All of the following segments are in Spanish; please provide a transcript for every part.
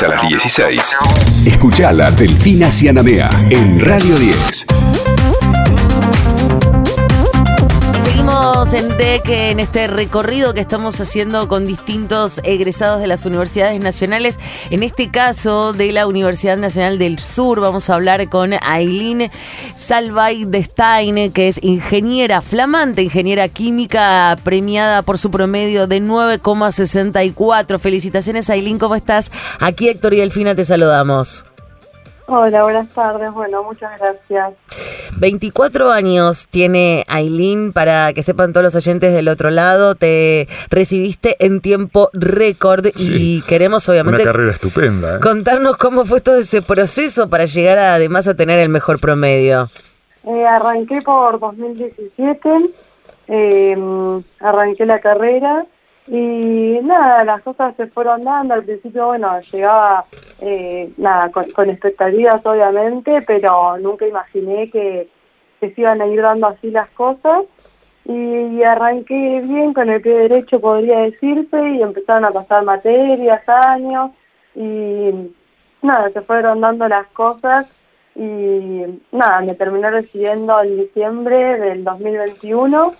hasta las 16. Escuchala Delfina Cianamea en Radio 10. Seguimos en DEC en este recorrido que estamos haciendo con distintos egresados de las universidades nacionales. En este caso de la Universidad Nacional del Sur, vamos a hablar con Aileen Salvay de que es ingeniera, flamante ingeniera química, premiada por su promedio de 9,64. Felicitaciones, Aileen, ¿cómo estás? Aquí Héctor y Delfina te saludamos. Hola, buenas tardes. Bueno, muchas gracias. 24 años tiene Aileen, para que sepan todos los oyentes del otro lado, te recibiste en tiempo récord y queremos obviamente... Una carrera estupenda. ¿eh? Contarnos cómo fue todo ese proceso para llegar además a tener el mejor promedio. Eh, arranqué por 2017, eh, arranqué la carrera y nada, las cosas se fueron dando. Al principio, bueno, llegaba eh, nada con, expectativas, obviamente, pero nunca imaginé que, se iban a ir dando así las cosas. Y, arranqué bien con el pie derecho, podría decirse, y empezaron a pasar materias, años, y nada, se fueron dando las cosas. Y nada, me terminé recibiendo en diciembre del 2021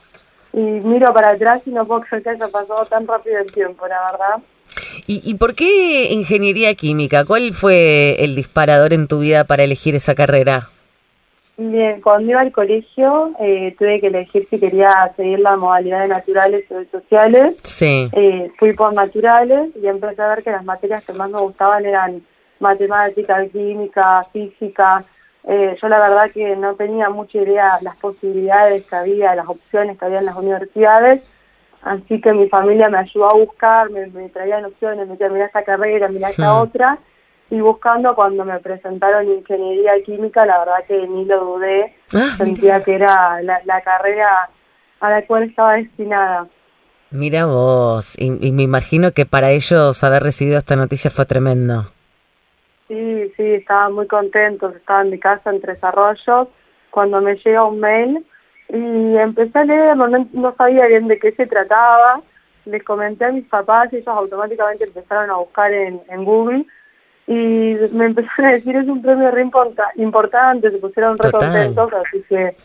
y miro para atrás y no puedo creer que haya pasado tan rápido el tiempo, la verdad. ¿Y, ¿Y por qué ingeniería química? ¿Cuál fue el disparador en tu vida para elegir esa carrera? Bien, cuando iba al colegio eh, tuve que elegir si quería seguir la modalidad de naturales o de sociales. Sí. Eh, fui por naturales y empecé a ver que las materias que más me gustaban eran matemática, química, física, eh, yo la verdad que no tenía mucha idea las posibilidades que había, las opciones que había en las universidades, así que mi familia me ayudó a buscar, me, traían opciones, me decían, mira esta carrera, mira esta otra, y buscando cuando me presentaron ingeniería química, la verdad que ni lo dudé, ah, sentía que era la, carrera a la cual estaba destinada. Mira vos, y me imagino que para ellos haber recibido esta noticia fue tremendo. Sí, sí, estaban muy contentos, estaba en mi casa en Tres Arroyos, cuando me llega un mail y empecé a leer, no, sabía bien de qué se trataba, les comenté a mis papás y ellos automáticamente empezaron a buscar en, Google y me empezaron a decir es un premio re importante, se pusieron re contentos, así que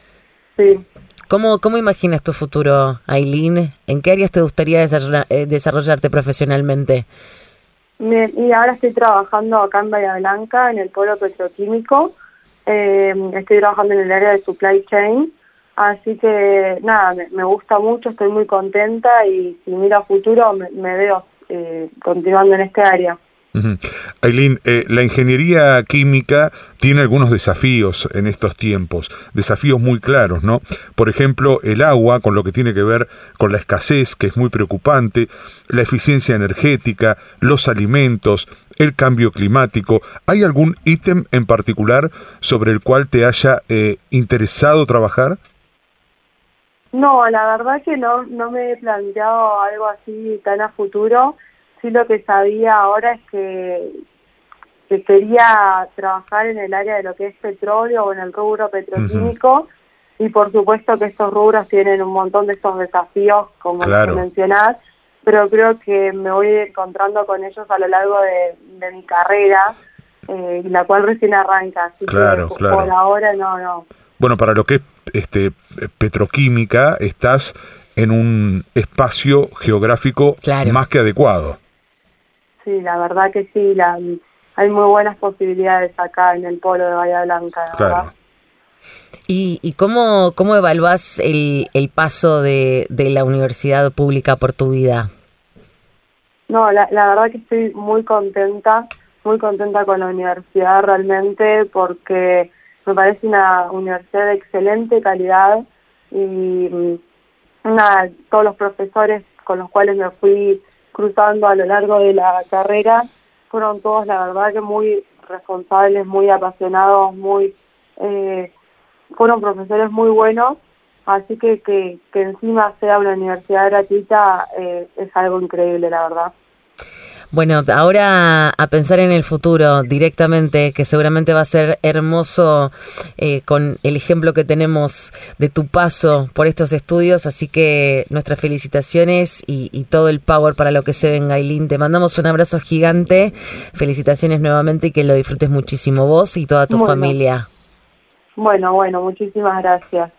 sí. ¿Cómo, ¿Cómo imaginas tu futuro, Aileen? ¿En qué áreas te gustaría eh, desarrollarte profesionalmente? Y ahora estoy trabajando acá en Bahía Blanca, en el polo petroquímico. Eh, estoy trabajando en el área de supply chain. Así que nada, me, gusta mucho, estoy muy contenta y si miro a futuro me, veo eh, continuando en este área. Aileen, eh, la ingeniería química tiene algunos desafíos en estos tiempos, desafíos muy claros, ¿no? Por ejemplo, el agua, con lo que tiene que ver con la escasez, que es muy preocupante, la eficiencia energética, los alimentos, el cambio climático. ¿Hay algún ítem en particular sobre el cual te haya eh, interesado trabajar? No, la verdad que no, no me he planteado algo así tan a futuro sí lo que sabía ahora es que, que quería trabajar en el área de lo que es petróleo o en el rubro petroquímico. Y por supuesto que estos rubros tienen un montón de estos desafíos como claro. mencionás, pero creo que me voy encontrando con ellos a lo largo de, mi carrera, eh, la cual recién arranca, así que por ahora no, no. Bueno, para lo que es este petroquímica, estás en un espacio geográfico más que adecuado sí, la verdad que sí, la, hay muy buenas posibilidades acá en el polo de Bahía Blanca, claro. ¿Y, y cómo, cómo evaluás el, el paso de, de la universidad pública por tu vida? No, la, la verdad que estoy muy contenta, muy contenta con la universidad realmente porque me parece una universidad de excelente calidad y una, mm, todos los profesores con los cuales me fui cruzando a lo largo de la carrera, fueron todos, la verdad, que muy responsables, muy apasionados, muy eh, fueron profesores muy buenos, así que, que, encima sea una universidad gratuita eh, es algo increíble, la verdad. Bueno, ahora a pensar en el futuro directamente, que seguramente va a ser hermoso eh, con el ejemplo que tenemos de tu paso por estos estudios, así que nuestras felicitaciones y, y todo el power para lo que se venga, Aileen. Te mandamos un abrazo gigante, felicitaciones nuevamente y que lo disfrutes muchísimo vos y toda tu Bueno. familia. Bueno, bueno, muchísimas gracias.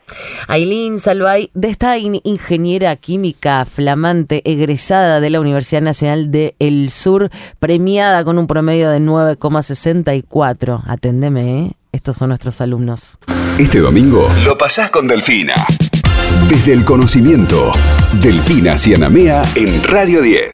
Aileen Salvay, de esta in- ingeniera química flamante, egresada de la Universidad Nacional de El Sur, premiada con un promedio de 9,64. Atendeme, ¿eh? Estos son nuestros alumnos. Este domingo lo pasás con Delfina. Desde el conocimiento, Delfina Cianamea en Radio 10.